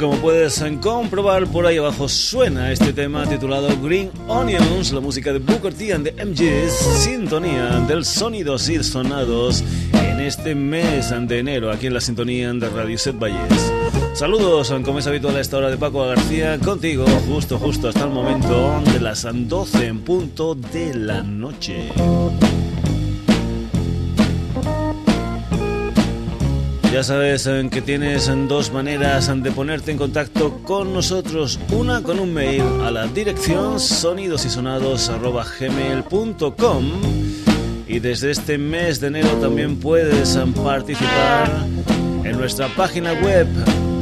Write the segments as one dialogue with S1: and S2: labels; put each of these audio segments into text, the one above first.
S1: Como puedes comprobar por ahí abajo suena este tema titulado Green Onions, la música de Booker T and the MGs, sintonía del sonidos y sonados en este mes de enero aquí en la sintonía de Radio Set Valles. Saludos, como es habitual a esta hora de Paco García, contigo justo, justo hasta el momento de las 12 en punto de la noche. Ya sabes que tienes dos maneras de ponerte en contacto con nosotros. Una con un mail a la dirección sonidosysonados.gmail.com y desde este mes de enero también puedes participar en nuestra página web.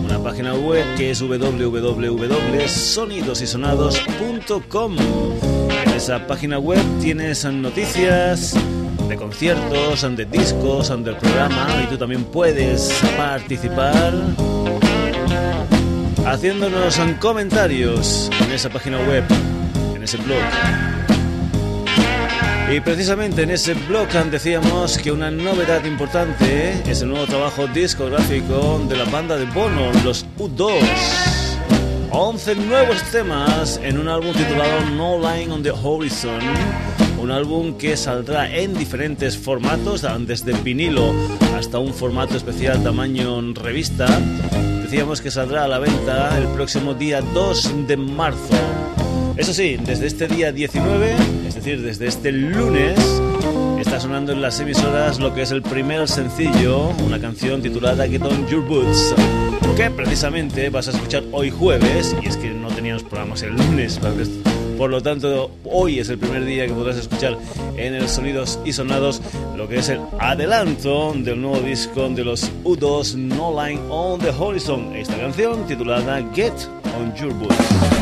S1: Una página web que es www.sonidosysonados.com. En esa página web tienes noticias de conciertos, de discos, del programa y tú también puedes participar haciéndonos comentarios en esa página web, en ese blog. Y precisamente en ese blog decíamos que una novedad importante es el nuevo trabajo discográfico de la banda de Bono, los U2. 11 nuevos temas en un álbum titulado No Line on the Horizon un álbum que saldrá en diferentes formatos, desde vinilo hasta un formato especial tamaño revista. Decíamos que saldrá a la venta el próximo día 2 de marzo. Eso sí, desde este día 19, es decir, desde este lunes, está sonando en las emisoras lo que es el primer sencillo, una canción titulada Get On Your Boots, que precisamente vas a escuchar hoy jueves, y es que no teníamos programas el lunes, por lo tanto, hoy es el primer día que podrás escuchar en el Sonidos y Sonados lo que es el adelanto del nuevo disco de los U2 No Line on the Horizon. Esta canción titulada Get on Your Boots.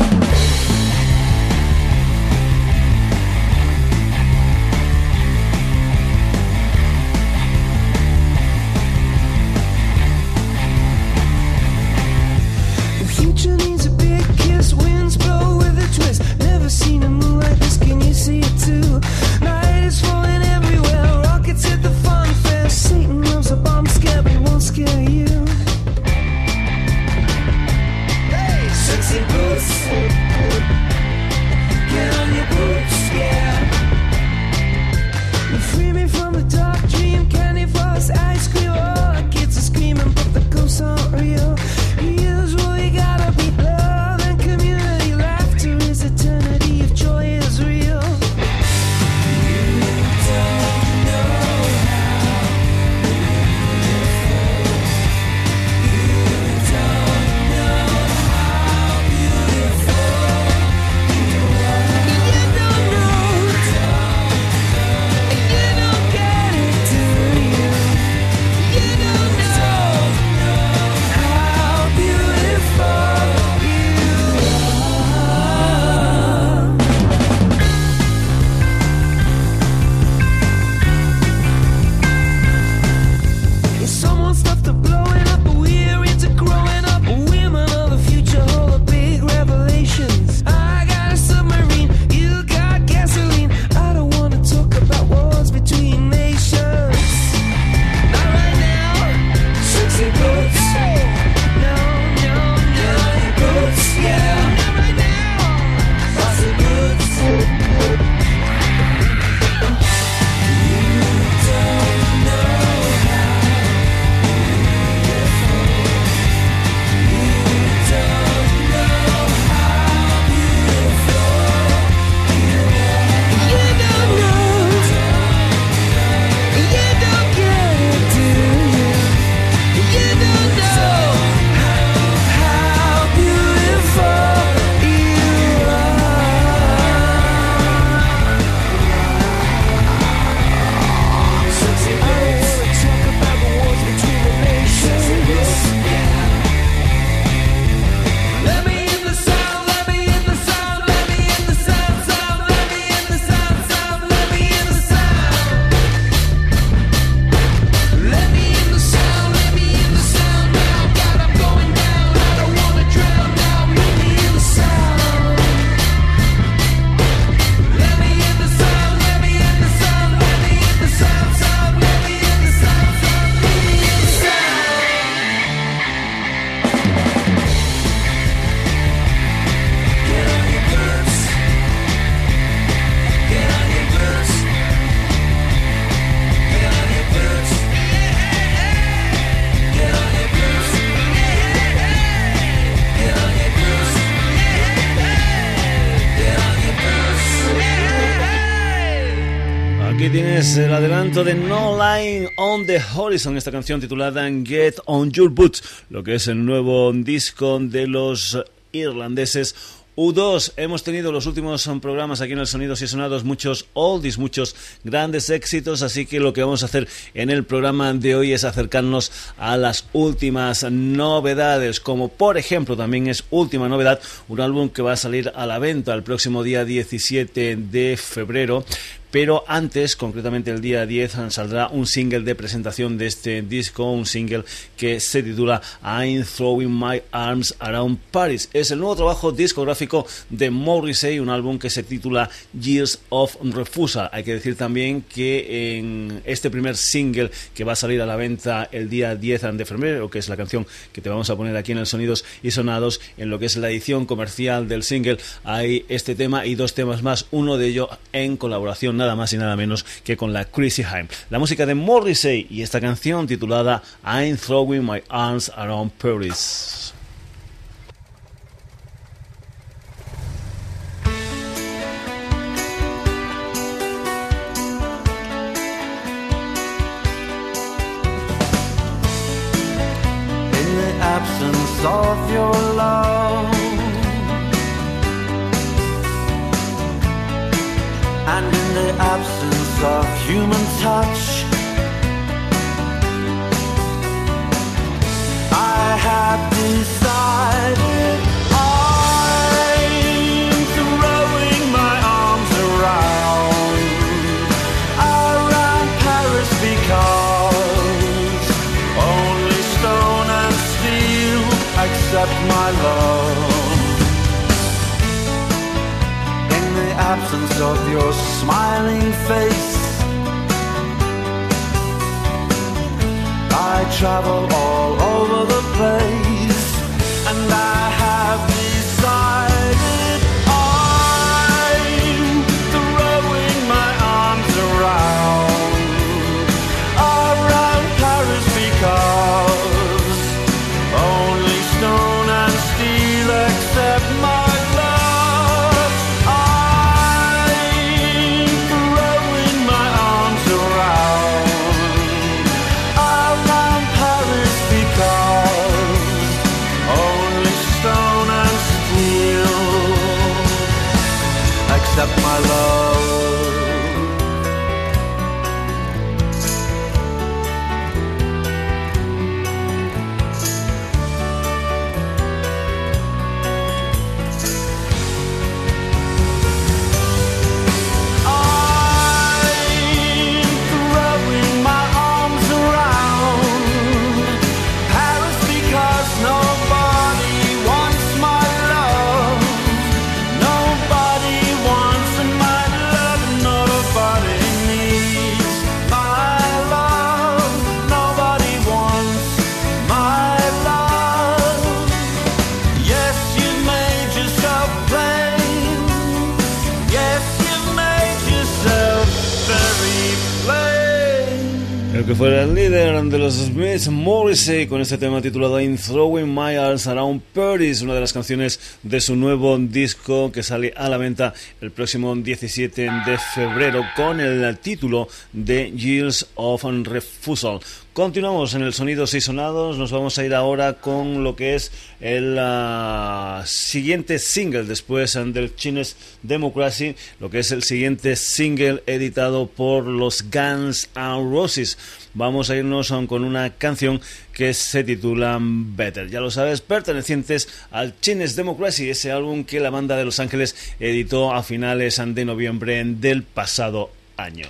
S1: Es el adelanto de No Line on the Horizon, esta canción titulada Get on Your Boots, lo que es el nuevo disco de los irlandeses U2, hemos tenido los últimos programas aquí en el Sonidos y Sonados muchos oldies, muchos grandes éxitos, así que lo que vamos a hacer en el programa de hoy es acercarnos a las últimas novedades, como por ejemplo también es última novedad un álbum que va a salir a la venta el próximo día 17 de febrero pero antes, concretamente el día 10, saldrá un single de presentación de este disco, un single que se titula I'm Throwing My Arms Around Paris. Es el nuevo trabajo discográfico de Morrissey, un álbum que se titula Years of Refusal. Hay que decir también que en este primer single que va a salir a la venta el día 10 de febrero, que es la canción que te vamos a poner aquí en el Sonidos y Sonados, en lo que es la edición comercial del single, hay este tema y dos temas más, uno de ellos en colaboración más y nada menos que con la Chrissy Hime. La música de Morrissey y esta canción titulada I'm Throwing My Arms Around Paris. And in the absence of human touch. I have decided I'm throwing my arms around around Paris because only stone and steel accept my love. Absence of your smiling face. I travel all over the place and I have que fue el líder de los Smiths, Morrissey, con este tema titulado In Throwing My Arms Around Paris, una de las canciones de su nuevo disco que sale a la venta el próximo 17 de febrero con el título de Years of Refusal. Continuamos en el Sonidos y Sonados, nos vamos a ir ahora con lo que es el ah, siguiente single después del Chines Democracy, lo que es el siguiente single editado por los Guns N' Roses. Vamos a irnos con una canción que se titula Better. Ya lo sabes, pertenecientes al Chines Democracy, ese álbum que la banda de Los Ángeles editó a finales de noviembre del pasado año.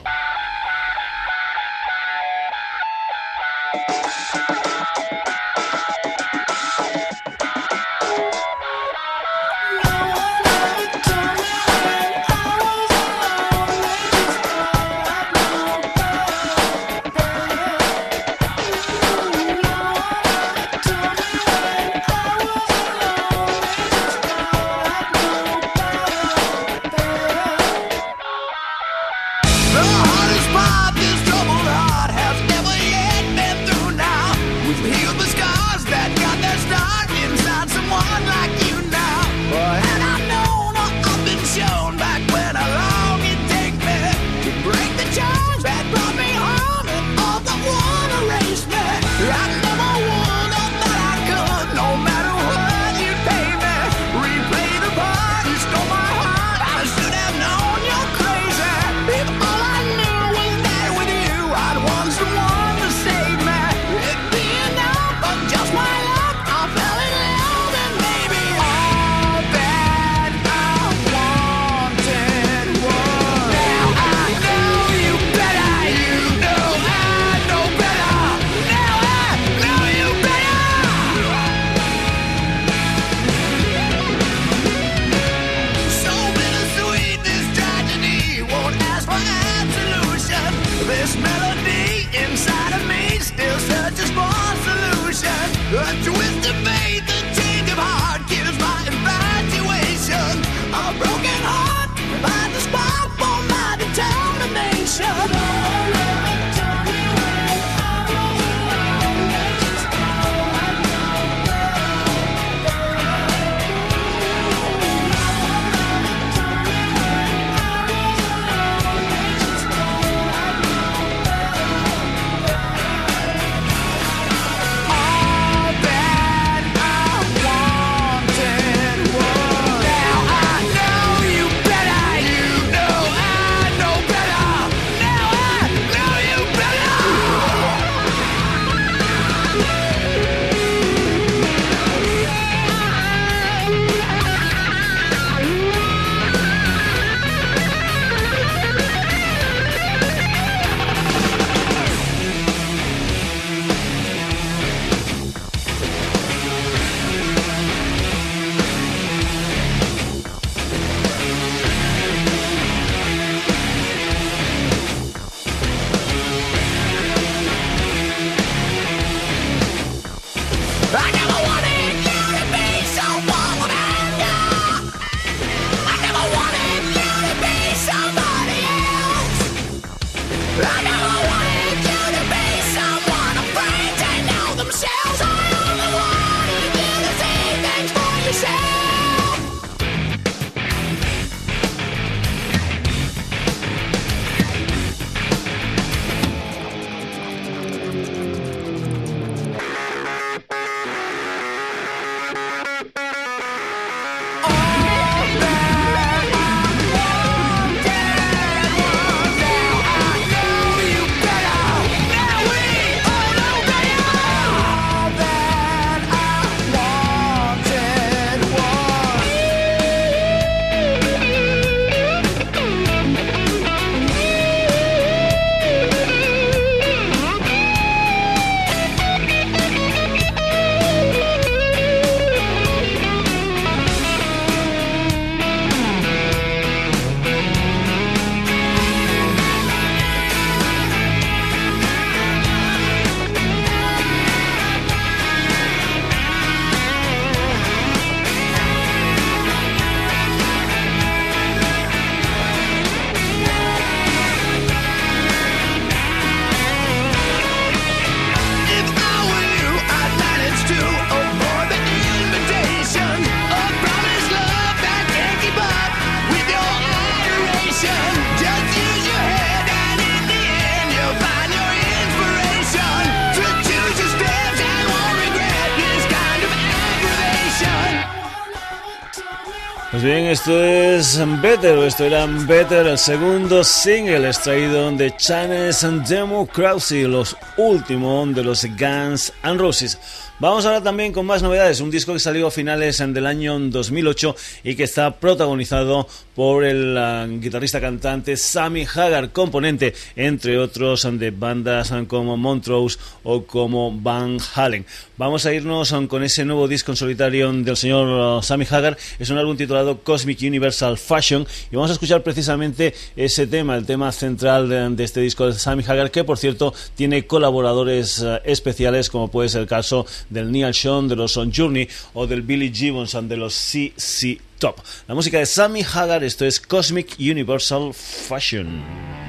S1: Better, esto era Better, el segundo single extraído de Chanes and Democracy, los últimos de los Guns and Roses. Vamos ahora también con más novedades. Un disco que salió a finales del año 2008 y que está protagonizado por el uh, guitarrista cantante Sammy Hagar, componente, entre otros, de bandas como Montrose o como Van Halen. Vamos a irnos con ese nuevo disco en solitario del señor uh, Sammy Hagar. Es un álbum titulado Cosmic Universal Fashion y vamos a escuchar precisamente ese tema, el tema central de, este disco de Sammy Hagar, que por cierto tiene colaboradores uh, especiales, como puede ser el caso del Neil Sean, de los On Journey o del Billy Gibbons de los CC Top. La música de Sammy Hagar, esto es Cosmic Universal Fashion.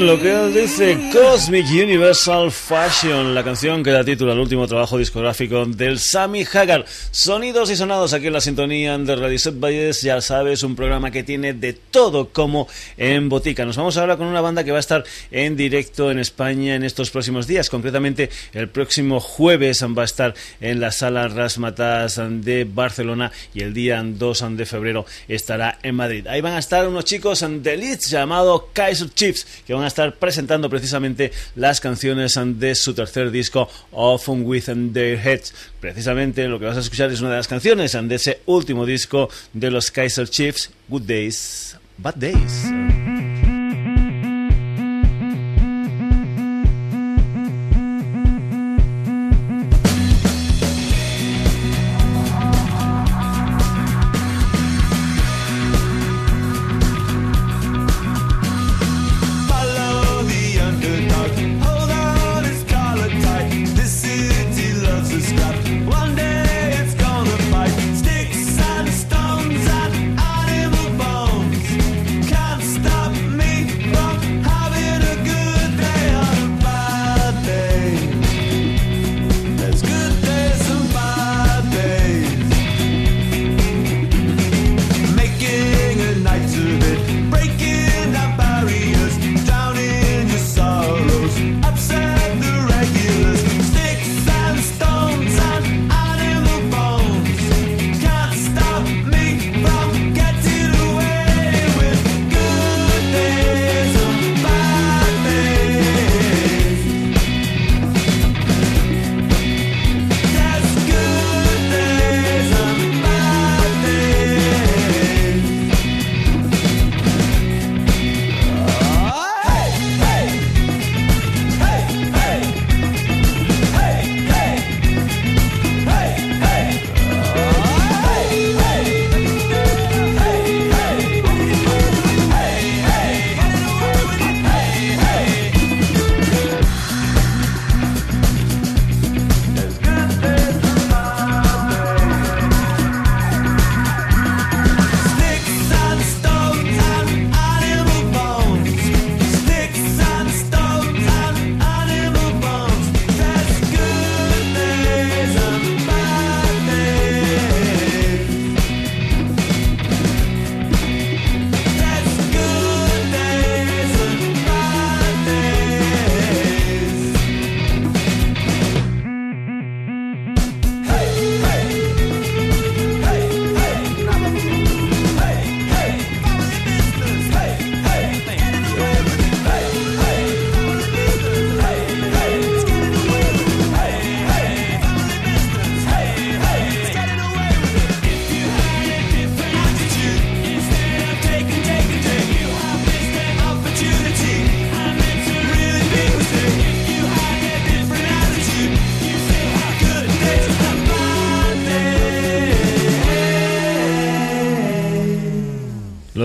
S1: Lo que dice Cosmic Universal Fashion, la canción que da título al último trabajo discográfico del Sammy Hagar. Sonidos y sonados aquí en la sintonía de Radio Set Valles, ya sabes, un programa que tiene de todo como en botica. Nos vamos ahora con una banda que va a estar en directo en España en estos próximos días. Concretamente, el próximo jueves va a estar en la sala Rasmatas de Barcelona y el día 2 de febrero estará en Madrid. Ahí van a estar unos chicos de Leeds llamado Kaiser Chiefs que van a estar presentando precisamente las canciones de su tercer disco Often With Their Heads. Precisamente lo que vas a escuchar es una de las canciones de ese último disco de los Kaiser Chiefs, Good Days, Bad Days.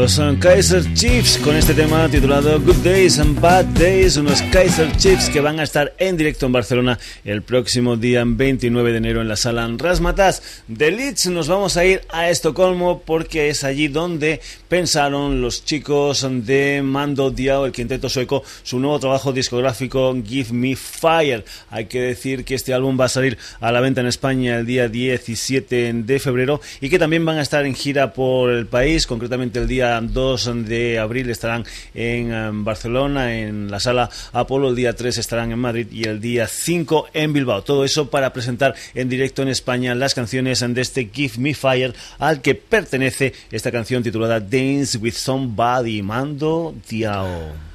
S1: Los Kaiser Chiefs con este tema titulado Good Days and Bad Days, unos Kaiser Chiefs que van a estar en directo en Barcelona el próximo día 29 de enero en la sala Rasmatas. De Leeds nos vamos a ir a Estocolmo porque es allí donde pensaron los chicos de Mando Diao, el quinteto sueco, su nuevo trabajo discográfico Give Me Fire. Hay que decir que este álbum va a salir a la venta en España el día 17 de febrero y que también van a estar en gira por el país, concretamente el día 2 de abril estarán en em, Barcelona, en la sala Apolo, el día 3 estarán en Madrid y el día 5 en Bilbao. Todo eso para presentar en directo en España las canciones de este Give Me Fire al que pertenece esta canción titulada Dance with Somebody, Mando Diao.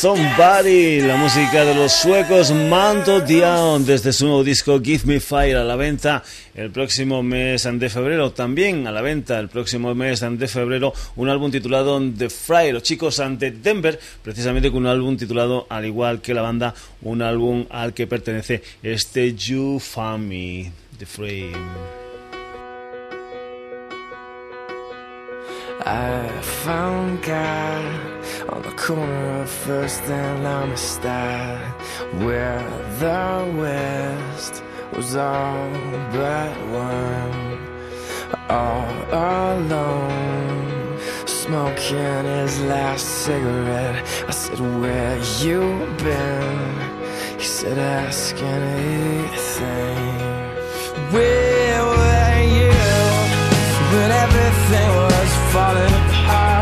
S1: Somebody, la música de los suecos Mando Dion desde su nuevo disco Give Me Fire a la venta el próximo mes de febrero. También a la venta el próximo mes de febrero un álbum titulado The Fry, los chicos ante Denver, precisamente con un álbum titulado al igual que la banda, un álbum al que pertenece este You Me, The Frame.
S2: I found God on the corner of First and Amistad, where the West was all but one, all alone, smoking his last cigarette. I said, Where you been? He said, Ask anything. Where were you when everything was falling apart.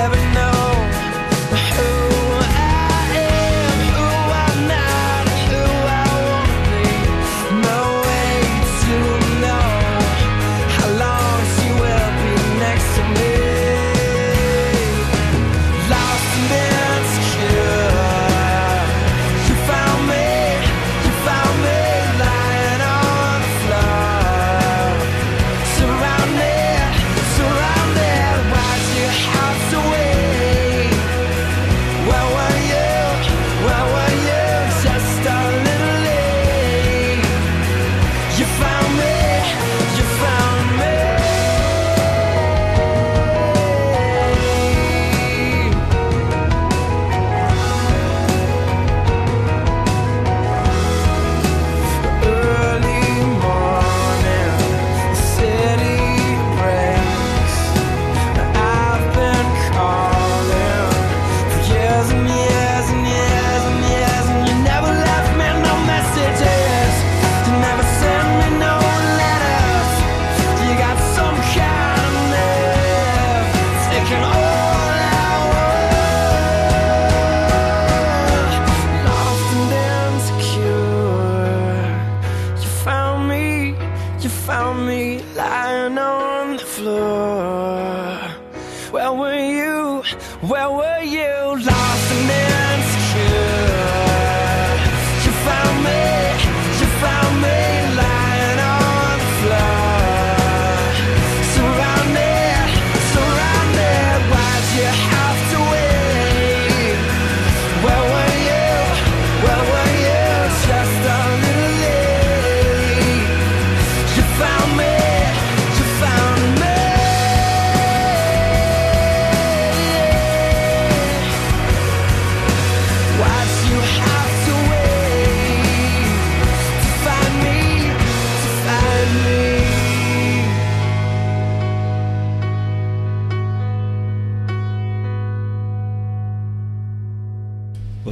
S2: every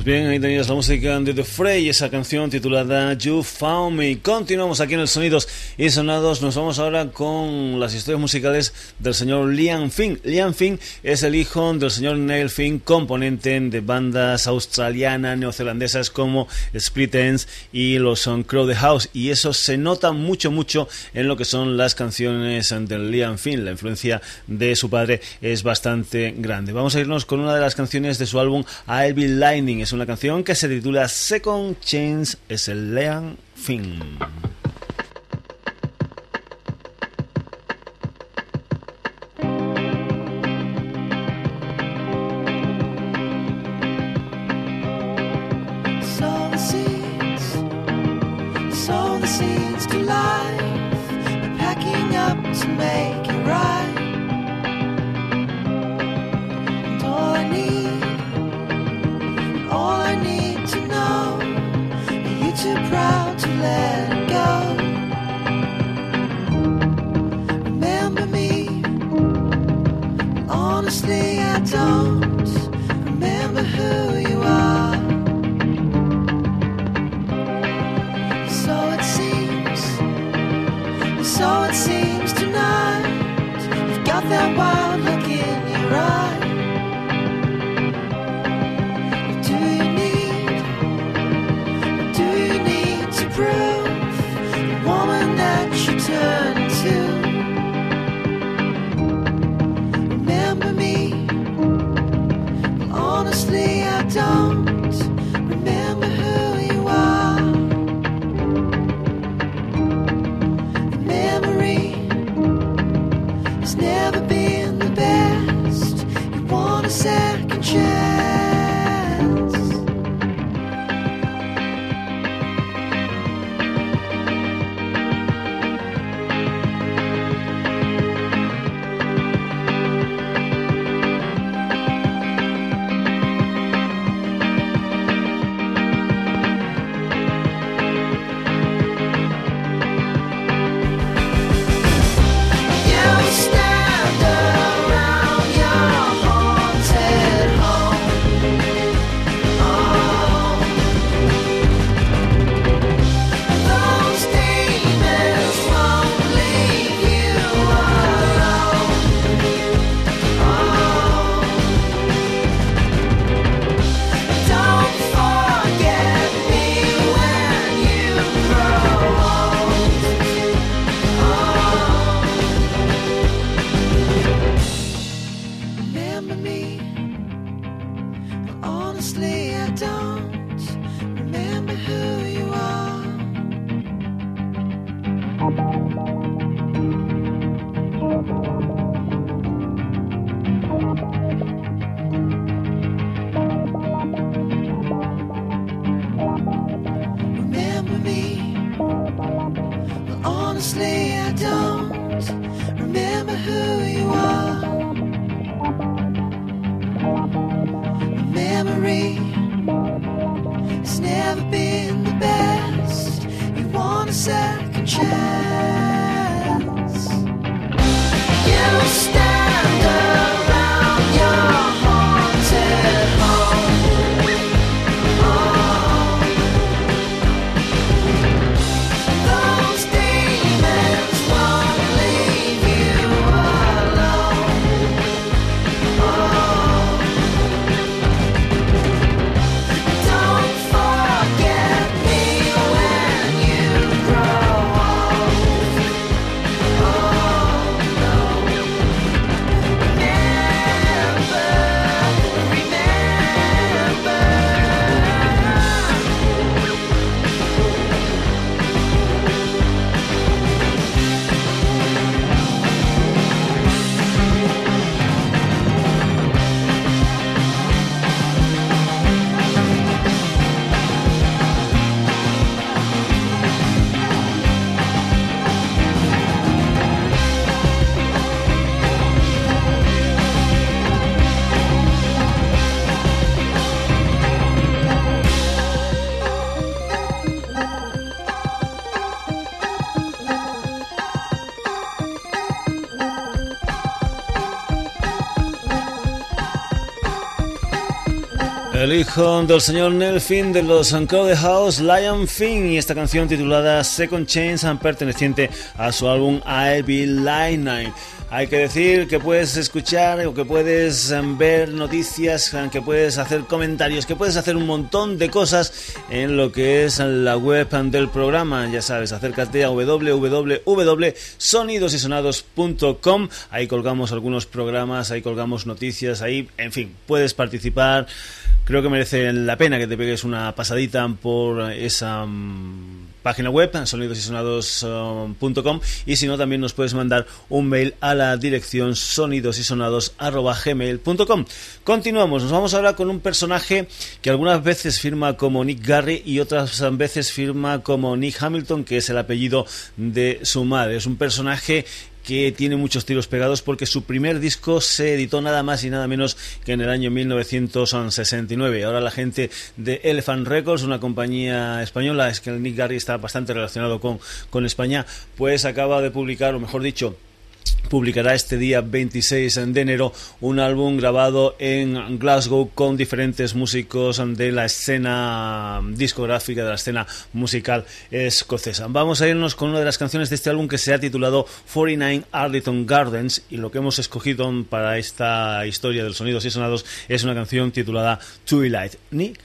S1: bien, ahí tenías la música de The Fray, esa canción titulada You Found Me. Continuamos aquí en el Sonidos y Sonados. Nos vamos ahora con las historias musicales del señor Liam Finn. Liam Finn es el hijo del señor Neil Finn, componente de bandas australianas, neozelandesas como Split Ends y los son Crow the House. Y eso se nota mucho, mucho en lo que son las canciones de Liam Finn. La influencia de su padre es bastante grande. Vamos a irnos con una de las canciones de su álbum I'll Be Lightning. Canción que se titula Second Chance, es el Lean Finn.
S2: Honestly I don't remember who second chance.
S1: El hijo del señor Nelfin de los Crowded House, Lion Finn, y esta canción titulada Second Chance, perteneciente a su álbum I'll Be Lightning. Hay que decir que puedes escuchar o que puedes ver noticias, que puedes hacer comentarios, que puedes hacer un montón de cosas en lo que es la web del programa. Ya sabes, acércate a www.sonidosysonados.com. Ahí colgamos algunos programas, ahí colgamos noticias, ahí, en fin, puedes participar creo que merece la pena que te pegues una pasadita por esa mm, página web sonidosysonados.com y si no también nos puedes mandar un mail a la dirección sonidosysonados.gmail.com Continuamos, nos vamos ahora con un personaje que algunas veces firma como Nick Garry y otras veces firma como Nick Hamilton, que es el apellido de su madre. Es un personaje que tiene muchos tiros pegados porque su primer disco se editó nada más y nada menos que en el año 1969. Ahora la gente de Elephant Records, una compañía española, es que el Nick Garry está bastante relacionado con, con España, pues acaba de publicar, o mejor dicho, publicará este día 26 de enero un álbum grabado en Glasgow con diferentes músicos de la escena discográfica, de la escena musical escocesa. Vamos a irnos con una de las canciones de este álbum que se ha titulado 49 Arlington Gardens y lo que hemos escogido para esta historia del sonidos y sonados es una canción titulada Twilight, Nick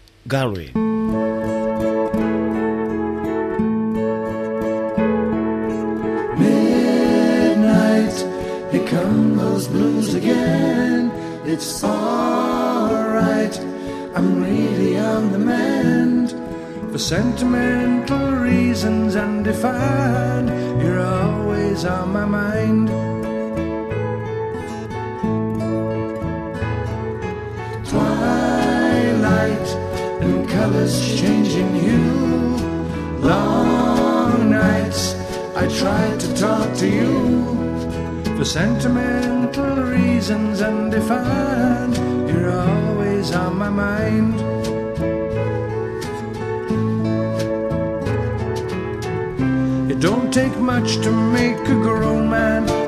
S1: Garry.
S3: come those blues again. It's alright, I'm really on the mend. For sentimental reasons undefined, you're always on my mind. Twilight and colors changing hue. Long nights, I tried to talk to you for sentimental reasons undefined. You're always on my mind. It don't take much to make a grown man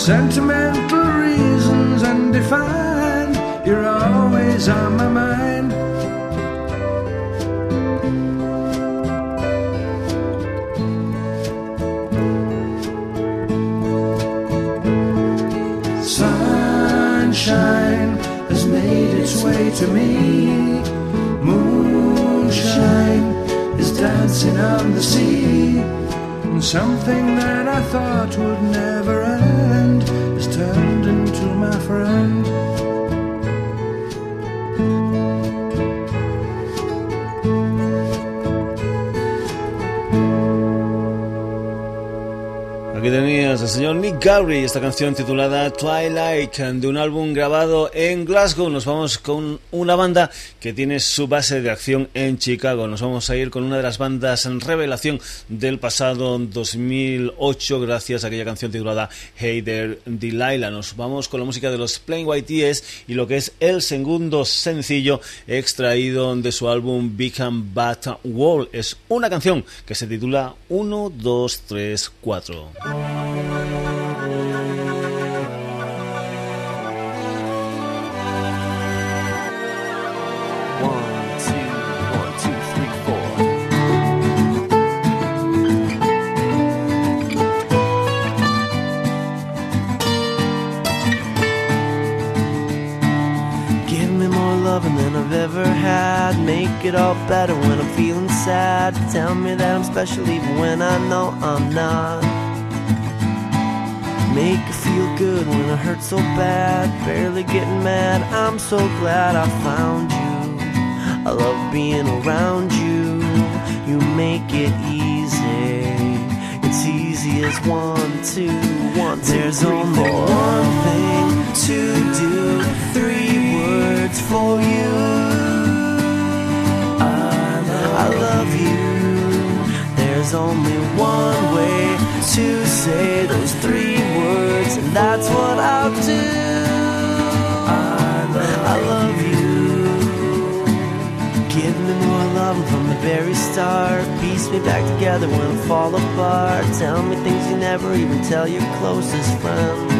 S3: sentimental reasons undefined, you're always on my mind. Sunshine has made its way to me. Moonshine is dancing on the sea. And something that I thought would never end has turned into my friend.
S1: Aquí tenías al señor Nick Garry, esta canción titulada Twilight, de un álbum grabado en Glasgow. Nos vamos con una banda que tiene su base de acción en Chicago. Nos vamos a ir con una de las bandas en revelación del pasado 2008, gracias a aquella canción titulada Hey There Delilah. Nos vamos con la música de los Plain White Tees y lo que es el segundo sencillo extraído de su álbum and Bad Wall. Es una canción que se titula 1, 2, 3, 4.
S2: Ever had. Make it all better when I'm feeling sad. Tell me that I'm special even when I know I'm not. Make it feel good when I hurt so bad. Barely getting mad. I'm so glad I found you. I love being around you. You make it easy. It's easy as one, two, one, two, There's
S4: three,
S2: only
S4: four.
S2: one thing to do. Three words for you. I love you. There's only one way to say those three words, and that's what I'll do. I love you. Give me more love from the very start. Piece me back together when I fall apart. Tell me things you never even tell your closest friends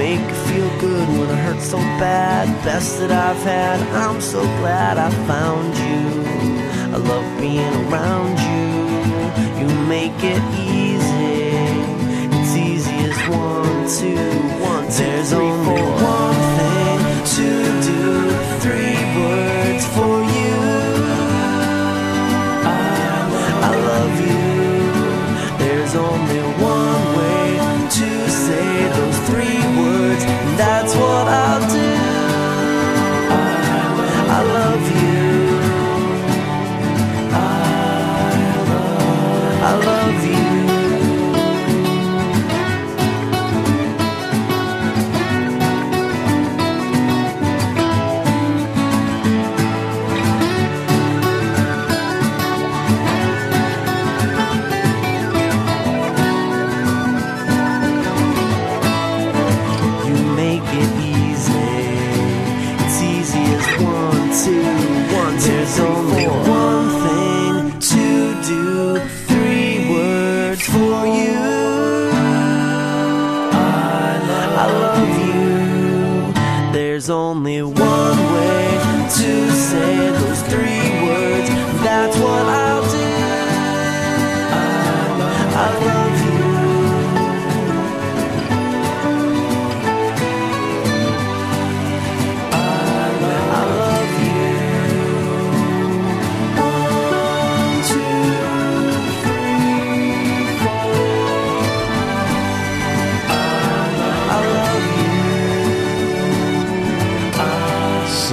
S2: make you feel good when it hurts so bad. Best that I've had. I'm so glad I found you. I love being around you. You make it easy. It's easy as one, two, one, two,
S4: There's
S2: three,
S4: only
S2: four. one thing
S4: to do. Three words for you. Only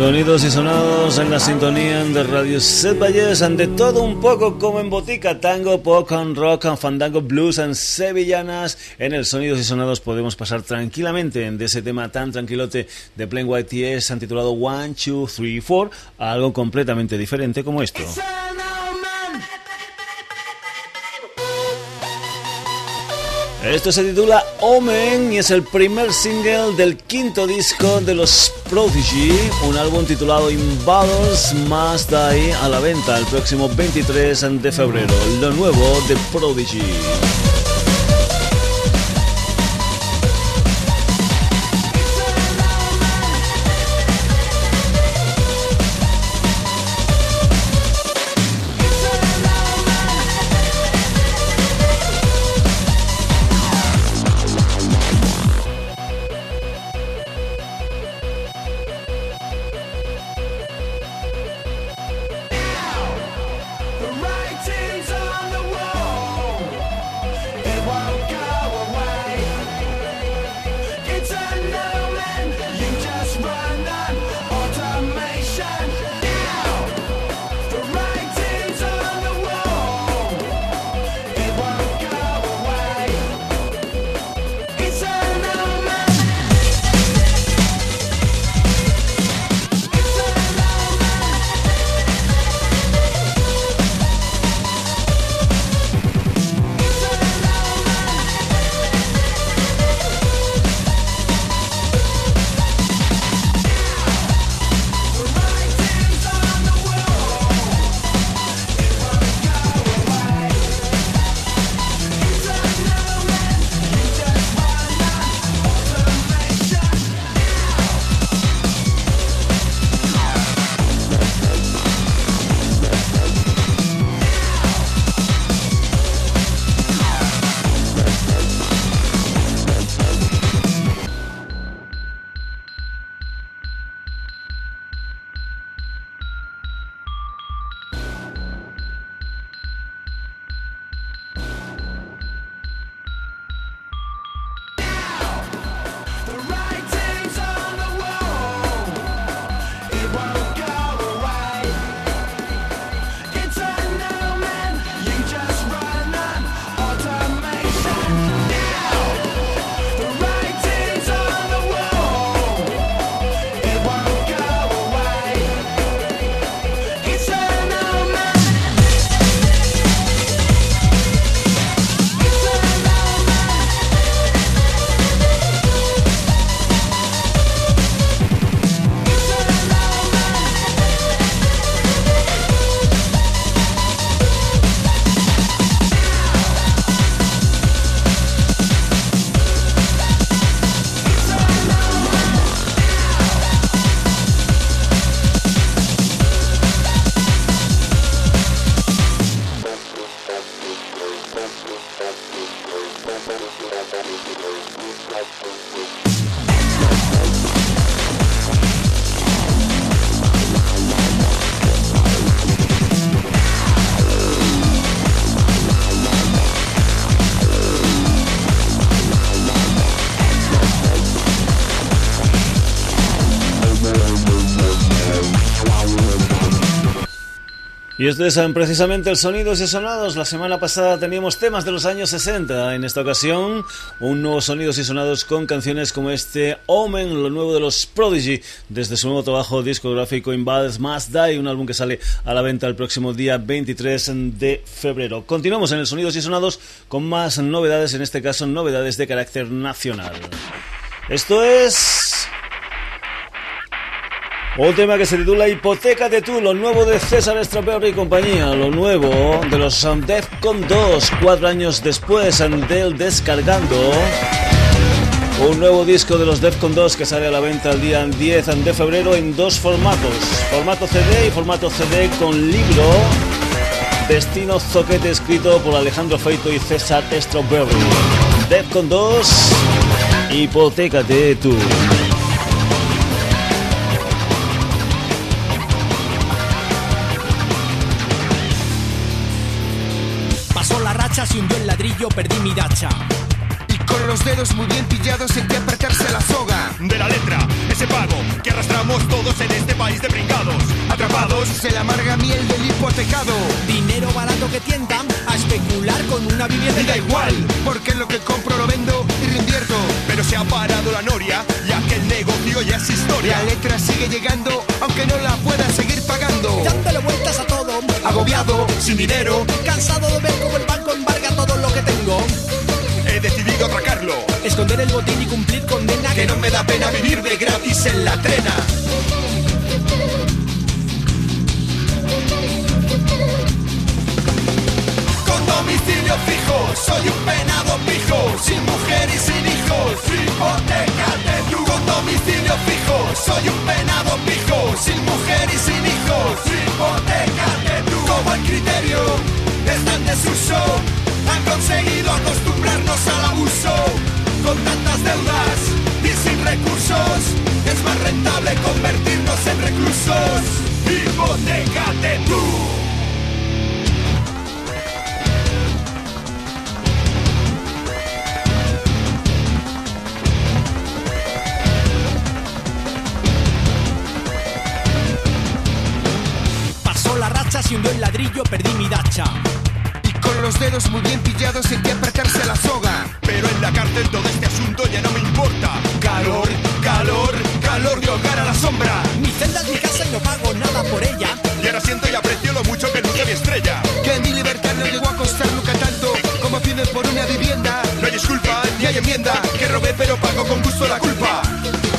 S1: Sonidos y sonados en la sintonía de Radio Set Valles, de todo un poco como en botica, tango, pop, rock, fandango, blues, and sevillanas. En el Sonidos y Sonados podemos pasar tranquilamente de ese tema tan tranquilote de Plain White TS titulado One, Two, Three, Four a algo completamente diferente como esto. Esto se titula Omen y es el primer single del quinto disco de los Prodigy, un álbum titulado In Battles Must Die a la venta el próximo 23 de febrero, lo nuevo de Prodigy. Y estos son precisamente el Sonidos y Sonados. La semana pasada teníamos temas de los años 60. En esta ocasión, un nuevo Sonidos y Sonados con canciones como este Omen, lo nuevo de los Prodigy, desde su nuevo trabajo discográfico Invades Must Die, un álbum que sale a la venta el próximo día 23 de febrero. Continuamos en el Sonidos y Sonados con más novedades, en este caso novedades de carácter nacional. Esto es un tema que se titula Hipoteca de tú, lo nuevo de César Estropeor y compañía, lo nuevo de los Defcon 2, cuatro años después del descargando. Un nuevo disco de los Defcon 2 que sale a la venta el día 10 de febrero en dos formatos. Formato CD y formato CD con libro. Destino Zoquete escrito por Alejandro Feito y César Strawberry. Defcon 2, hipotecate tú.
S5: Ladrillo, perdí mi dacha.
S6: Con los dedos muy bien pillados en que apretarse la soga.
S7: De la letra, ese pago que arrastramos todos en este país de brincados. Atrapados
S6: en la amarga miel del hipotecado.
S5: Dinero barato que tientan a especular con una vivienda.
S6: Y da igual, porque lo que compro lo vendo y reinvierto.
S7: Ha parado la noria, ya que el negocio ya es historia.
S6: La letra sigue llegando, aunque no la pueda seguir pagando.
S5: Dándole vueltas a todo,
S6: agobiado, sin dinero,
S5: cansado de ver cómo el banco embarga todo lo que tengo
S7: he decidido atracarlo.
S5: Esconder el botín y cumplir condena.
S6: Que no me da pena vivir de gratis en la trena.
S7: Soy un penado pijo. Sin mujer y sin hijos, hipotecate tú. Con domicilio fijo, soy un penado pijo. Sin mujer y sin hijos, hipotecate tú. Como el criterio está en desuso han conseguido acostumbrarnos al abuso. Con tantas deudas y sin recursos, es más rentable convertirnos en reclusos. Hipotecate tú.
S5: Se hundió el ladrillo, perdí mi dacha
S6: con los dedos muy bien pillados en que apretarse la soga.
S7: Pero en la cárcel todo este asunto ya no me importa. Calor, calor, calor de hogar a la sombra.
S5: Mi celda es mi casa y no pago nada por ella.
S7: Y ahora siento y aprecio lo mucho que nunca mi estrella.
S6: Que mi libertad no llegó a costar nunca tanto como piden por una vivienda.
S7: No hay disculpa ni hay enmienda. Que robé pero pago con gusto la culpa.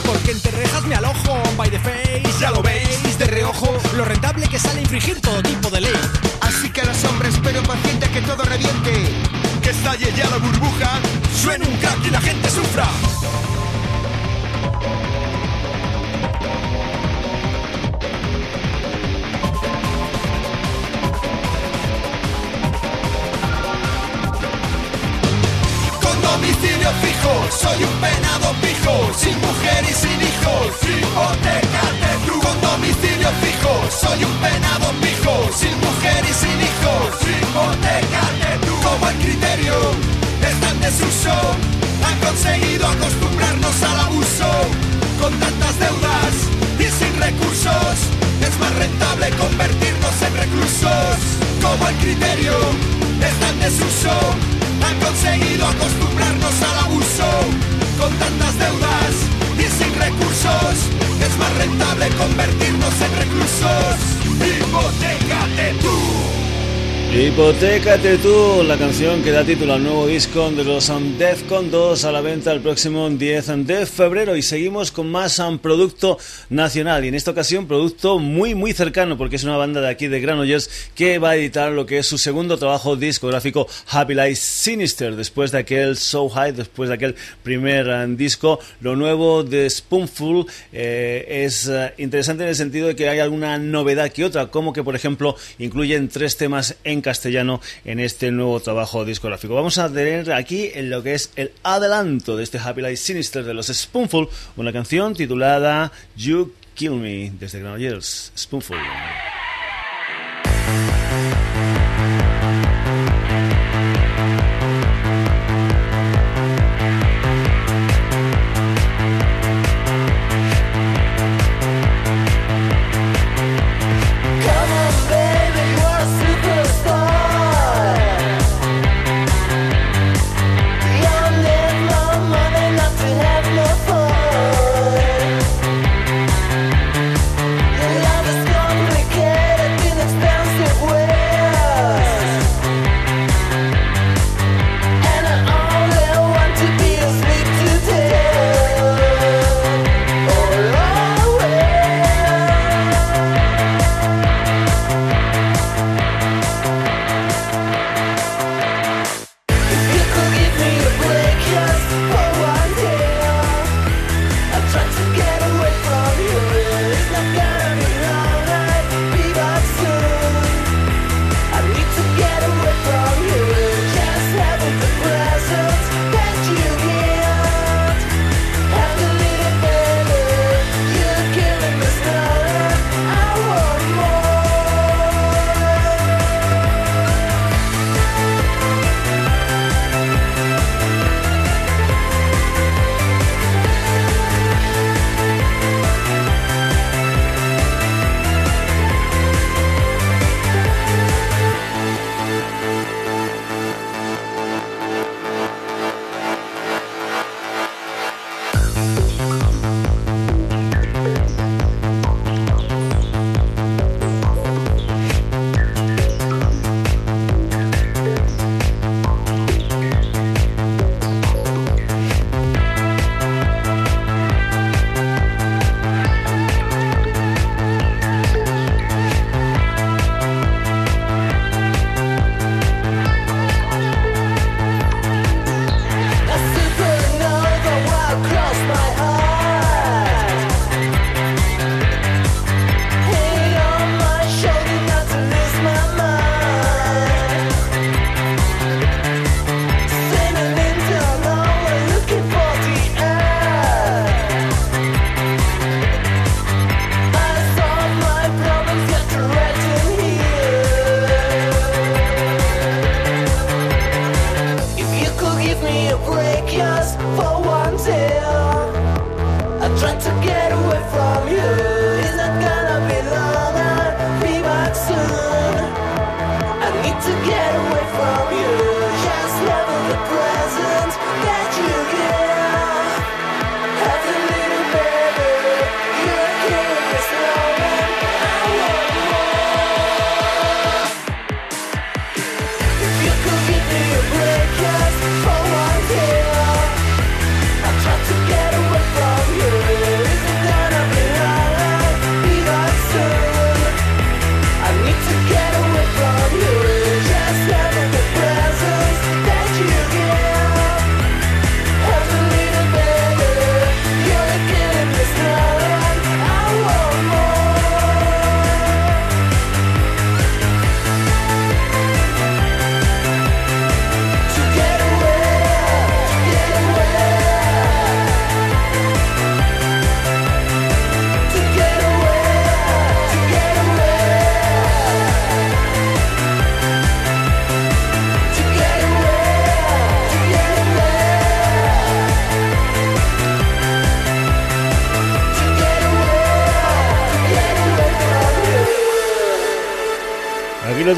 S5: Porque entre rejas me alojo, by the face.
S7: Ya lo veis,
S5: de reojo, lo rentable que sale infringir todo tipo de ley.
S6: Así que a los hombres espero paciente que todo reviente.
S7: Que estalle ya la burbuja, suene un crack y la gente sufra. Domicilio fijo, soy un penado pijo, sin mujer y sin hijos, hipotecate tú. Con domicilio fijo, soy un penado pijo, sin mujer y sin hijos, hipotecate tú. Como el criterio está en desuso, han conseguido acostumbrarnos al abuso. Con tantas deudas y sin recursos, es más rentable convertirnos en reclusos. Como el criterio está en desuso, han conseguido acostumbrarnos al abuso. Con tantas deudas y sin recursos, es más rentable convertirnos en reclusos. Hipotecate tú.
S1: Hipotecate tú, la canción que da título al nuevo disco de los Defcon 2 a la venta el próximo 10 de febrero y seguimos con más producto nacional y en esta ocasión producto muy muy cercano porque es una banda de aquí de Granollers que va a editar lo que es su segundo trabajo discográfico Happy Life Sinister después de aquel So High, después de aquel primer uh, disco, lo nuevo de Spoonful eh, es uh, interesante en el sentido de que hay alguna novedad que otra, como que por ejemplo incluyen tres temas en castellano en este nuevo trabajo discográfico. Vamos a tener aquí en lo que es el adelanto de este Happy Life Sinister de los Spoonful, una canción titulada You Kill Me desde Granollers, Spoonful.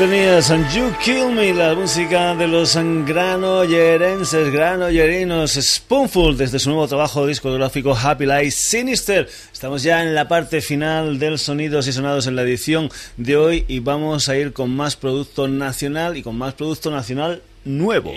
S8: And You Kill Me, la música de los granoyerenses, granollerinos, Spoonful, desde su nuevo trabajo discográfico Happy Life Sinister. Estamos ya en la parte final del Sonidos y Sonados en la edición de hoy y vamos a ir con más producto nacional y con más producto nacional nuevo.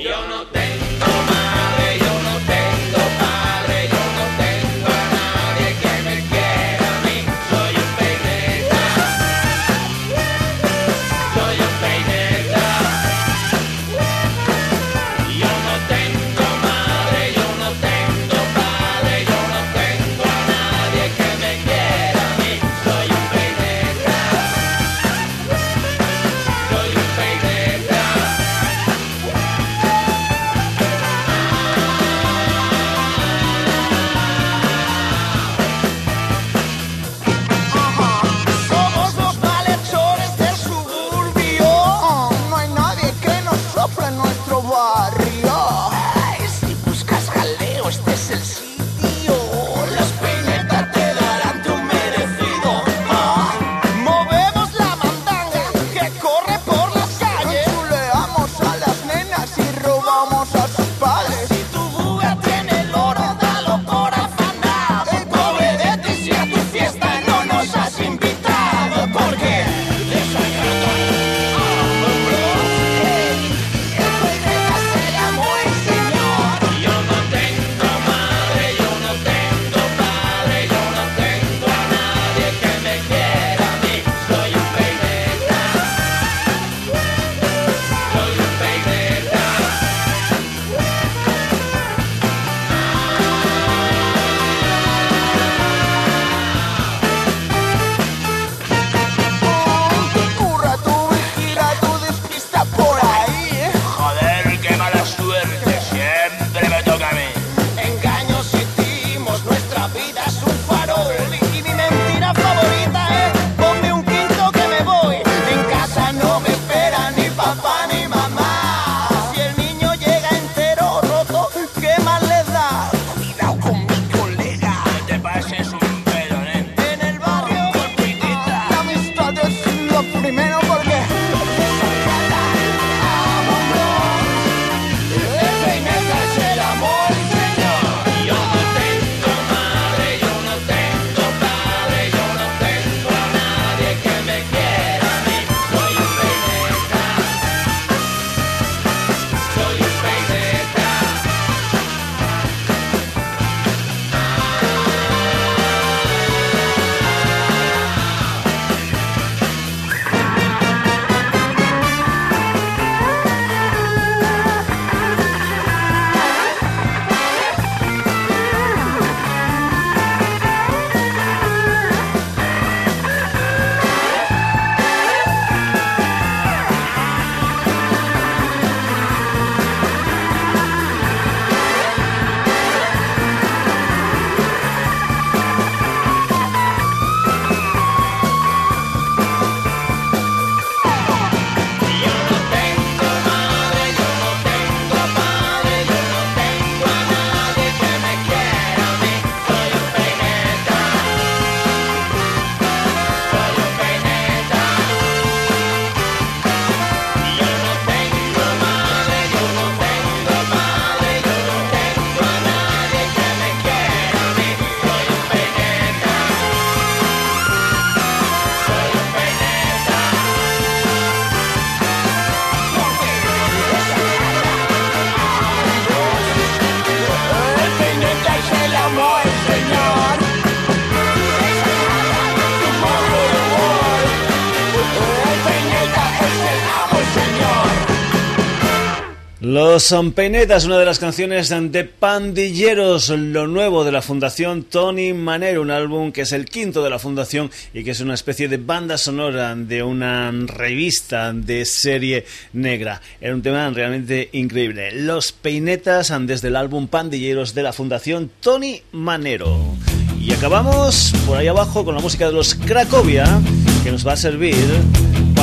S1: Los Son Peinetas, una de las canciones de Pandilleros, lo nuevo de la Fundación Tony Manero, un álbum que es el quinto de la Fundación y que es una especie de banda sonora de una revista de serie negra. Era un tema realmente increíble. Los Peinetas desde el álbum Pandilleros de la Fundación Tony Manero. Y acabamos por ahí abajo con la música de los Cracovia, que nos va a servir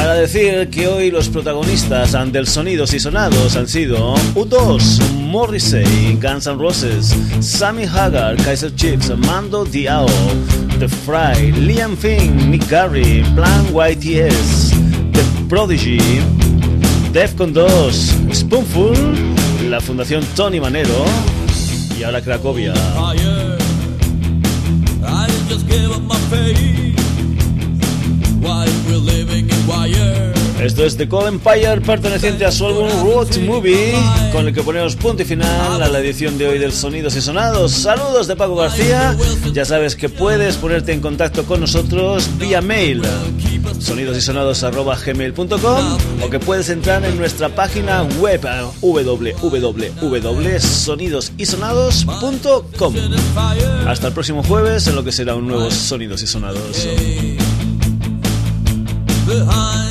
S1: para decir que hoy los protagonistas del Sonidos y Sonados han sido U2, Morrissey, Guns N' Roses, Sammy Hagar, Kaiser Chiefs, Mando Diao, The Fry, Liam Finn, Nick Garry, Plan YTS, The Prodigy, Defcon 2, Spoonful, la Fundación Tony Manero y ahora Cracovia. Esto es The Cold Empire, perteneciente a su álbum Road Movie, con el que ponemos punto y final a la edición de hoy del Sonidos y Sonados. Saludos de Paco García. Ya sabes que puedes ponerte en contacto con nosotros vía mail sonidosysonados.gmail.com o que puedes entrar en nuestra página web www.sonidosysonados.com. Hasta el próximo jueves en lo que será un nuevo Sonidos y Sonados. Behind